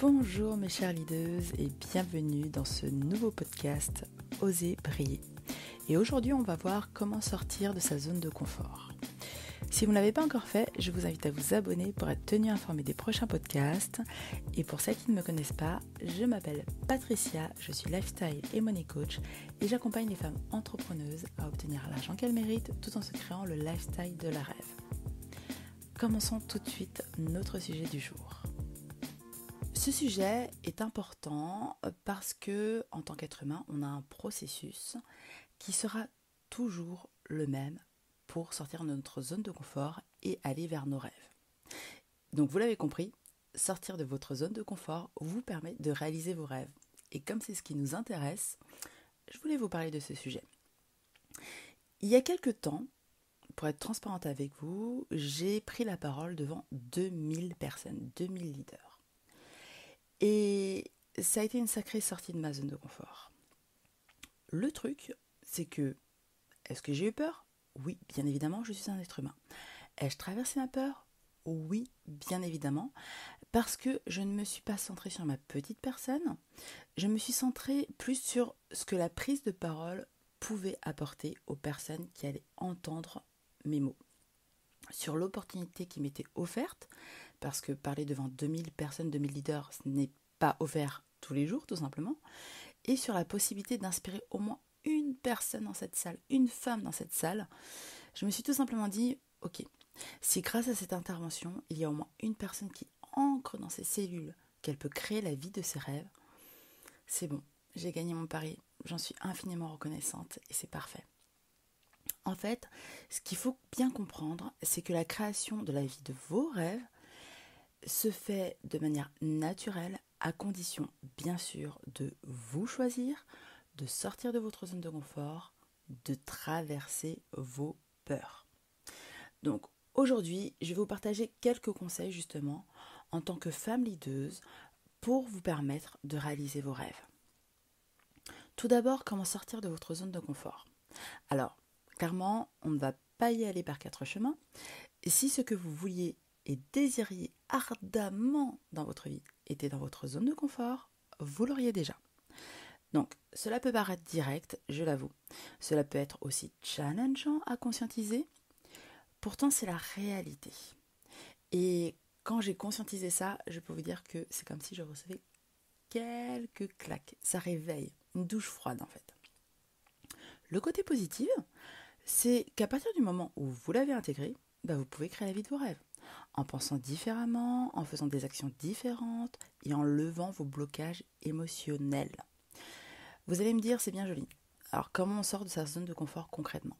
Bonjour mes chères leaders et bienvenue dans ce nouveau podcast Oser briller. Et aujourd'hui on va voir comment sortir de sa zone de confort. Si vous ne l'avez pas encore fait, je vous invite à vous abonner pour être tenu informé des prochains podcasts. Et pour celles qui ne me connaissent pas, je m'appelle Patricia, je suis lifestyle et money coach et j'accompagne les femmes entrepreneuses à obtenir l'argent qu'elles méritent tout en se créant le lifestyle de la rêve. Commençons tout de suite notre sujet du jour. Ce sujet est important parce que, en tant qu'être humain, on a un processus qui sera toujours le même pour sortir de notre zone de confort et aller vers nos rêves. Donc, vous l'avez compris, sortir de votre zone de confort vous permet de réaliser vos rêves. Et comme c'est ce qui nous intéresse, je voulais vous parler de ce sujet. Il y a quelque temps, pour être transparente avec vous, j'ai pris la parole devant 2000 personnes, 2000 leaders. Et ça a été une sacrée sortie de ma zone de confort. Le truc, c'est que, est-ce que j'ai eu peur? Oui, bien évidemment, je suis un être humain. Ai-je traversé ma peur? Oui, bien évidemment, parce que je ne me suis pas centrée sur ma petite personne, je me suis centrée plus sur ce que la prise de parole pouvait apporter aux personnes qui allaient entendre mes mots. Sur l'opportunité qui m'était offerte, parce que parler devant 2000 personnes, 2000 leaders, ce n'est pas offert tous les jours, tout simplement, et sur la possibilité d'inspirer au moins une personne dans cette salle, une femme dans cette salle, je me suis tout simplement dit, ok, si grâce à cette intervention, il y a au moins une personne qui ancre dans ses cellules qu'elle peut créer la vie de ses rêves, c'est bon, j'ai gagné mon pari, j'en suis infiniment reconnaissante et c'est parfait. En fait, ce qu'il faut bien comprendre, c'est que la création de la vie de vos rêves se fait de manière naturelle, à condition bien sûr de vous choisir, de sortir de votre zone de confort, de traverser vos peurs. Donc aujourd'hui, je vais vous partager quelques conseils justement en tant que femme leaduse pour vous permettre de réaliser vos rêves. Tout d'abord, comment sortir de votre zone de confort? Alors, clairement, on ne va pas y aller par quatre chemins. Si ce que vous vouliez et désiriez ardemment dans votre vie était dans votre zone de confort, vous l'auriez déjà. Donc, cela peut paraître direct, je l'avoue. Cela peut être aussi challengeant à conscientiser. Pourtant, c'est la réalité. Et quand j'ai conscientisé ça, je peux vous dire que c'est comme si je recevais quelques claques. Ça réveille, une douche froide en fait. Le côté positif, c'est qu'à partir du moment où vous l'avez intégré, bah, vous pouvez créer la vie de vos rêves en pensant différemment, en faisant des actions différentes et en levant vos blocages émotionnels. Vous allez me dire, c'est bien joli. Alors comment on sort de sa zone de confort concrètement?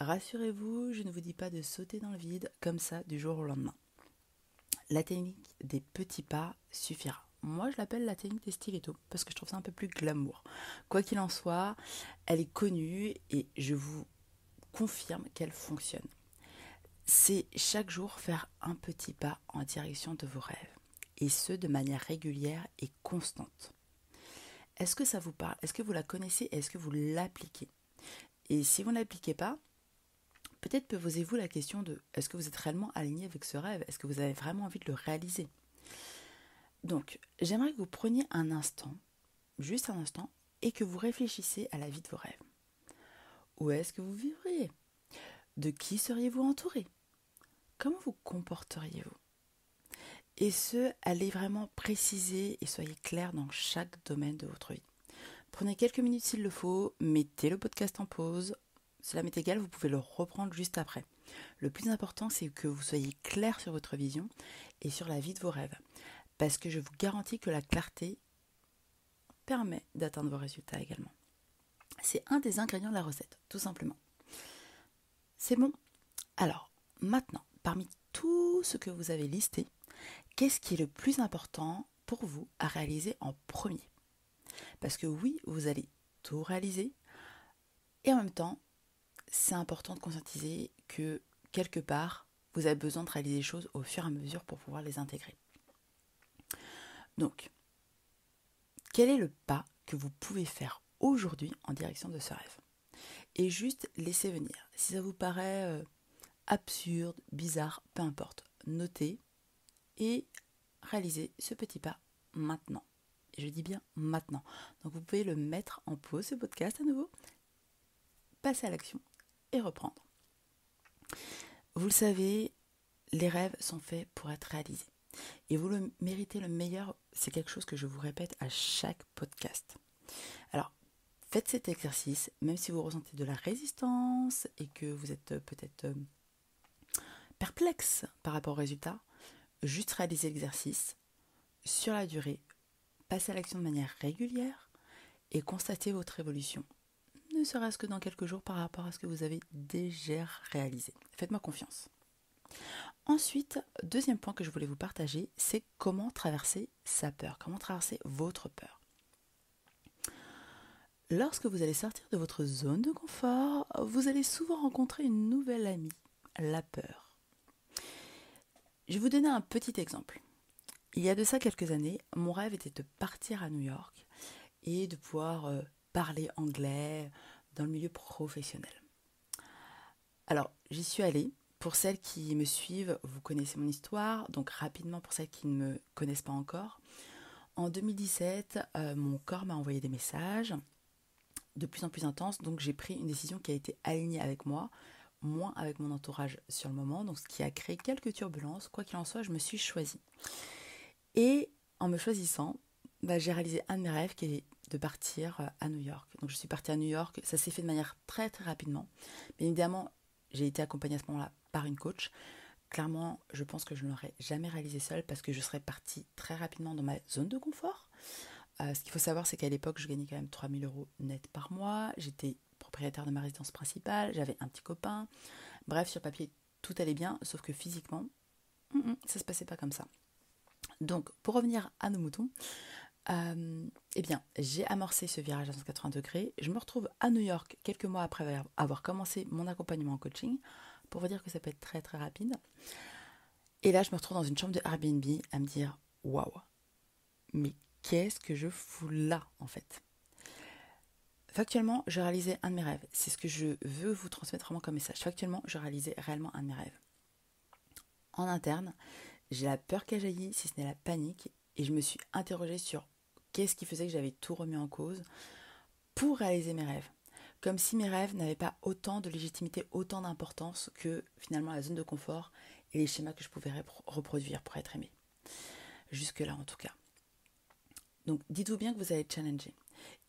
Rassurez-vous, je ne vous dis pas de sauter dans le vide comme ça du jour au lendemain. La technique des petits pas suffira. Moi, je l'appelle la technique des stilettos parce que je trouve ça un peu plus glamour. Quoi qu'il en soit, elle est connue et je vous confirme qu'elle fonctionne c'est chaque jour faire un petit pas en direction de vos rêves, et ce de manière régulière et constante. Est-ce que ça vous parle? Est-ce que vous la connaissez? Est-ce que vous l'appliquez? Et si vous ne l'appliquez pas, peut-être posez-vous la question de est-ce que vous êtes réellement aligné avec ce rêve? Est-ce que vous avez vraiment envie de le réaliser? Donc, j'aimerais que vous preniez un instant, juste un instant, et que vous réfléchissiez à la vie de vos rêves. Où est-ce que vous vivriez? De qui seriez-vous entouré? Comment vous comporteriez-vous? Et ce, allez vraiment préciser et soyez clair dans chaque domaine de votre vie. Prenez quelques minutes s'il le faut, mettez le podcast en pause. Cela m'est égal, vous pouvez le reprendre juste après. Le plus important, c'est que vous soyez clair sur votre vision et sur la vie de vos rêves. Parce que je vous garantis que la clarté permet d'atteindre vos résultats également. C'est un des ingrédients de la recette, tout simplement. C'est bon? Alors, maintenant, parmi tout ce que vous avez listé, qu'est-ce qui est le plus important pour vous à réaliser en premier? Parce que oui, vous allez tout réaliser, et en même temps, c'est important de conscientiser que quelque part, vous avez besoin de réaliser les choses au fur et à mesure pour pouvoir les intégrer. Donc, quel est le pas que vous pouvez faire aujourd'hui en direction de ce rêve? Et juste laisser venir. Si ça vous paraît euh, absurde, bizarre, peu importe. Notez et réalisez ce petit pas maintenant. Et je dis bien maintenant. Donc vous pouvez le mettre en pause, ce podcast à nouveau, passer à l'action et reprendre. Vous le savez, les rêves sont faits pour être réalisés. Et vous le méritez le meilleur, c'est quelque chose que je vous répète à chaque podcast. Alors, faites cet exercice, même si vous ressentez de la résistance et que vous êtes peut-être euh, perplexe par rapport au résultat, juste réalisez l'exercice sur la durée, passez à l'action de manière régulière et constatez votre évolution, ne serait-ce que dans quelques jours par rapport à ce que vous avez déjà réalisé. Faites-moi confiance. Ensuite, deuxième point que je voulais vous partager, c'est comment traverser sa peur, comment traverser votre peur. Lorsque vous allez sortir de votre zone de confort, vous allez souvent rencontrer une nouvelle amie, la peur. Je vais vous donner un petit exemple. Il y a de ça quelques années, mon rêve était de partir à New York et de pouvoir euh, parler anglais dans le milieu professionnel. Alors, j'y suis allée, pour celles qui me suivent, vous connaissez mon histoire, donc rapidement pour celles qui ne me connaissent pas encore. En 2017, euh, mon corps m'a envoyé des messages de plus en plus intenses, donc j'ai pris une décision qui a été alignée avec moi, moins avec mon entourage sur le moment, donc ce qui a créé quelques turbulences. Quoi qu'il en soit, je me suis choisie. Et en me choisissant, bah, j'ai réalisé un de mes rêves qui est de partir euh, à New York. Donc je suis partie à New York, ça s'est fait de manière très très rapidement. Bien évidemment, j'ai été accompagnée à ce moment-là par une coach. Clairement, je pense que je ne l'aurais jamais réalisé seule parce que je serais partie très rapidement dans ma zone de confort. Euh, ce qu'il faut savoir, c'est qu'à l'époque, je gagnais quand même 3000 euros net par mois. J'étais de ma résidence principale, j'avais un petit copain. Bref, sur papier, tout allait bien, sauf que physiquement, ça ne ça se passait pas comme ça. Donc, pour revenir à nos moutons, euh, eh bien, j'ai amorcé ce virage à 180 degrés. Je me retrouve à New York quelques mois après avoir commencé mon accompagnement en coaching pour vous dire que ça peut être très très rapide. Et là, je me retrouve dans une chambre de Airbnb à me dire waouh, mais qu'est-ce que je fous là en fait? Factuellement, je réalisais un de mes rêves. C'est ce que je veux vous transmettre vraiment comme message. Factuellement, je réalisais réellement un de mes rêves. En interne, j'ai la peur qui a jailli, si ce n'est la panique, et je me suis interrogée sur qu'est-ce qui faisait que j'avais tout remis en cause pour réaliser mes rêves comme si mes rêves n'avaient pas autant de légitimité, autant d'importance que finalement la zone de confort et les schémas que je pouvais reproduire pour être aimé. Jusque-là en tout cas. Donc dites-vous bien que vous allez être challengé.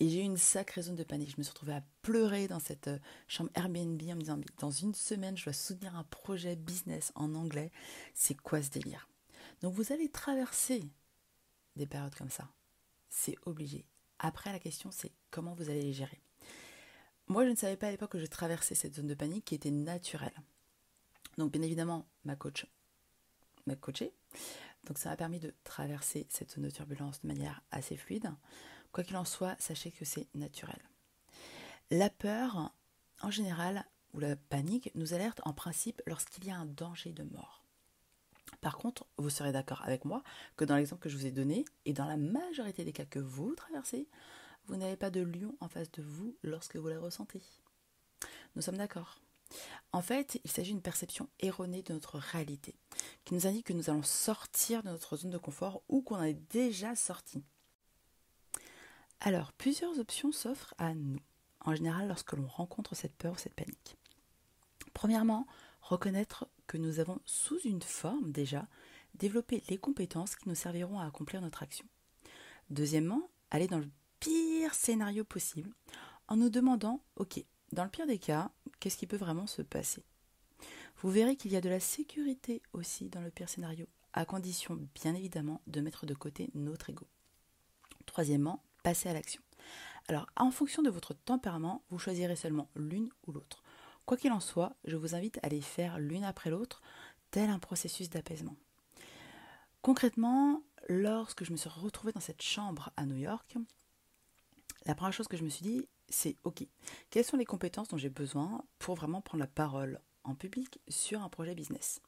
Et j'ai eu une sacrée zone de panique. Je me suis retrouvée à pleurer dans cette euh, chambre Airbnb en me disant dans une semaine, je dois soutenir un projet business en anglais. C'est quoi ce délire? Donc vous allez traverser des périodes comme ça. C'est obligé. Après, la question, c'est comment vous allez les gérer. Moi, je ne savais pas à l'époque que je traversais cette zone de panique qui était naturelle. Donc, bien évidemment, ma coach m'a coaché. Donc, ça m'a permis de traverser cette zone de turbulence de manière assez fluide. Quoi qu'il en soit, sachez que c'est naturel. La peur, en général, ou la panique, nous alerte en principe lorsqu'il y a un danger de mort. Par contre, vous serez d'accord avec moi que dans l'exemple que je vous ai donné, et dans la majorité des cas que vous traversez, vous n'avez pas de lion en face de vous lorsque vous la ressentez. Nous sommes d'accord. En fait, il s'agit d'une perception erronée de notre réalité, qui nous indique que nous allons sortir de notre zone de confort ou qu'on est déjà sorti. Alors, plusieurs options s'offrent à nous, en général lorsque l'on rencontre cette peur ou cette panique. Premièrement, reconnaître que nous avons sous une forme déjà développé les compétences qui nous serviront à accomplir notre action. Deuxièmement, aller dans le pire scénario possible en nous demandant, ok, dans le pire des cas, qu'est-ce qui peut vraiment se passer? Vous verrez qu'il y a de la sécurité aussi dans le pire scénario, à condition bien évidemment de mettre de côté notre ego. Troisièmement, passer à l'action. Alors, en fonction de votre tempérament, vous choisirez seulement l'une ou l'autre. Quoi qu'il en soit, je vous invite à les faire l'une après l'autre, tel un processus d'apaisement. Concrètement, lorsque je me suis retrouvée dans cette chambre à New York, la première chose que je me suis dit, c'est OK, quelles sont les compétences dont j'ai besoin pour vraiment prendre la parole en public sur un projet business?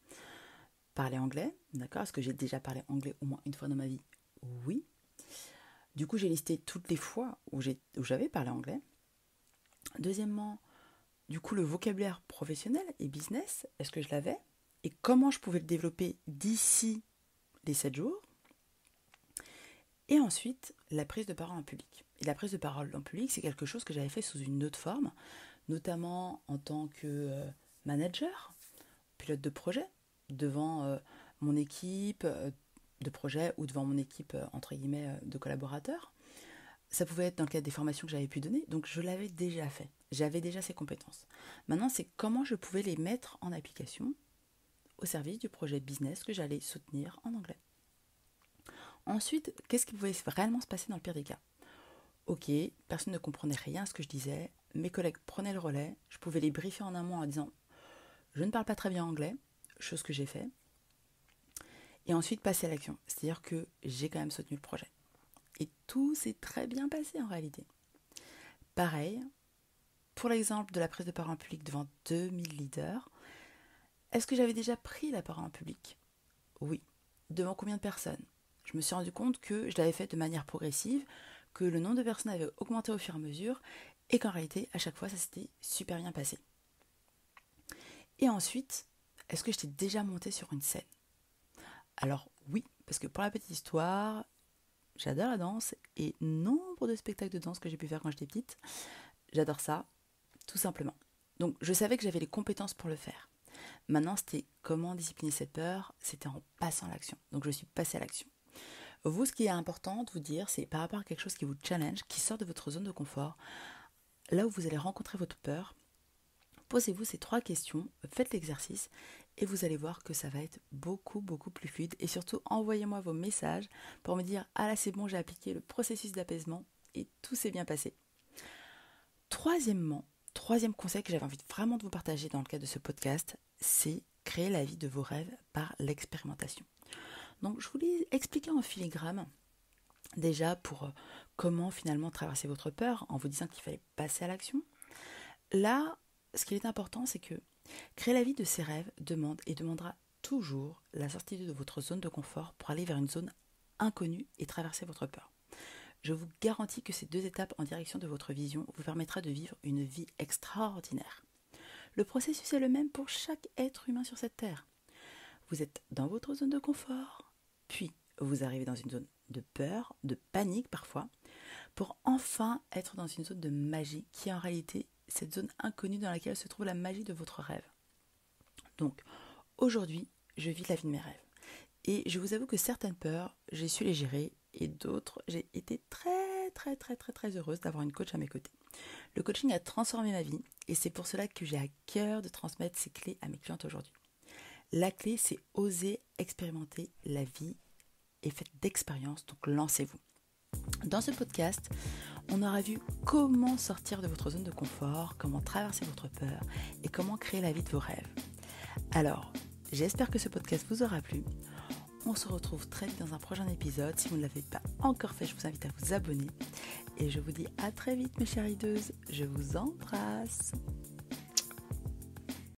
Parler anglais, d'accord? Est-ce que j'ai déjà parlé anglais au moins une fois dans ma vie? Oui. Du coup, j'ai listé toutes les fois où j'avais parlé anglais. Deuxièmement, du coup, le vocabulaire professionnel et business, est-ce que je l'avais Et comment je pouvais le développer d'ici les 7 jours Et ensuite, la prise de parole en public. Et la prise de parole en public, c'est quelque chose que j'avais fait sous une autre forme, notamment en tant que euh, manager, pilote de projet, devant euh, mon équipe euh, de projet ou devant mon équipe, entre guillemets, de collaborateurs. Ça pouvait être dans le cadre des formations que j'avais pu donner, donc je l'avais déjà fait. J'avais déjà ces compétences. Maintenant, c'est comment je pouvais les mettre en application au service du projet business que j'allais soutenir en anglais. Ensuite, qu'est-ce qui pouvait réellement se passer dans le pire des cas? Ok, personne ne comprenait rien à ce que je disais, mes collègues prenaient le relais, je pouvais les briefer en amont en disant je ne parle pas très bien anglais, chose que j'ai fait, et ensuite passer à l'action, c'est-à-dire que j'ai quand même soutenu le projet. Et tout s'est très bien passé en réalité. Pareil, pour l'exemple de la prise de parole en public devant 2000 leaders, est-ce que j'avais déjà pris la parole en public? Oui. Devant combien de personnes? Je me suis rendu compte que je l'avais fait de manière progressive, que le nombre de personnes avait augmenté au fur et à mesure, et qu'en réalité, à chaque fois, ça s'était super bien passé. Et ensuite, est-ce que j'étais déjà montée sur une scène? Alors oui, parce que pour la petite histoire, j'adore la danse, et nombre de spectacles de danse que j'ai pu faire quand j'étais petite, j'adore ça, tout simplement. Donc je savais que j'avais les compétences pour le faire. Maintenant, c'était comment discipliner cette peur, c'était en passant l'action. Donc je suis passée à l'action. Vous, ce qui est important de vous dire, c'est par rapport à quelque chose qui vous challenge, qui sort de votre zone de confort, là où vous allez rencontrer votre peur, posez-vous ces trois questions, faites l'exercice et vous allez voir que ça va être beaucoup, beaucoup plus fluide. Et surtout, envoyez-moi vos messages pour me dire Ah là, c'est bon, j'ai appliqué le processus d'apaisement et tout s'est bien passé. Troisièmement, troisième conseil que j'avais envie vraiment de vous partager dans le cadre de ce podcast, c'est créer la vie de vos rêves par l'expérimentation. Donc je voulais expliquer en filigrane déjà pour euh, comment finalement traverser votre peur en vous disant qu'il fallait passer à l'action. Là, ce qui est important, c'est que créer la vie de ses rêves demande et demandera toujours la sortie de votre zone de confort pour aller vers une zone inconnue et traverser votre peur. Je vous garantis que ces deux étapes en direction de votre vision vous permettra de vivre une vie extraordinaire. Le processus est le même pour chaque être humain sur cette terre. Vous êtes dans votre zone de confort, puis vous arrivez dans une zone de peur, de panique parfois, pour enfin être dans une zone de magie qui est en réalité cette zone inconnue dans laquelle se trouve la magie de votre rêve. Donc, aujourd'hui, je vis la vie de mes rêves. Et je vous avoue que certaines peurs, j'ai su les gérer et d'autres, j'ai été très très très très très heureuse d'avoir une coach à mes côtés. Le coaching a transformé ma vie et c'est pour cela que j'ai à cœur de transmettre ces clés à mes clientes aujourd'hui. La clé, c'est oser expérimenter la vie et faites d'expérience, donc lancez-vous. Dans ce podcast, on aura vu comment sortir de votre zone de confort, comment traverser votre peur et comment créer la vie de vos rêves. Alors, j'espère que ce podcast vous aura plu. On se retrouve très vite dans un prochain épisode. Si vous ne l'avez pas encore fait, je vous invite à vous abonner. Et je vous dis à très vite mes chères ideuses. Je vous embrasse.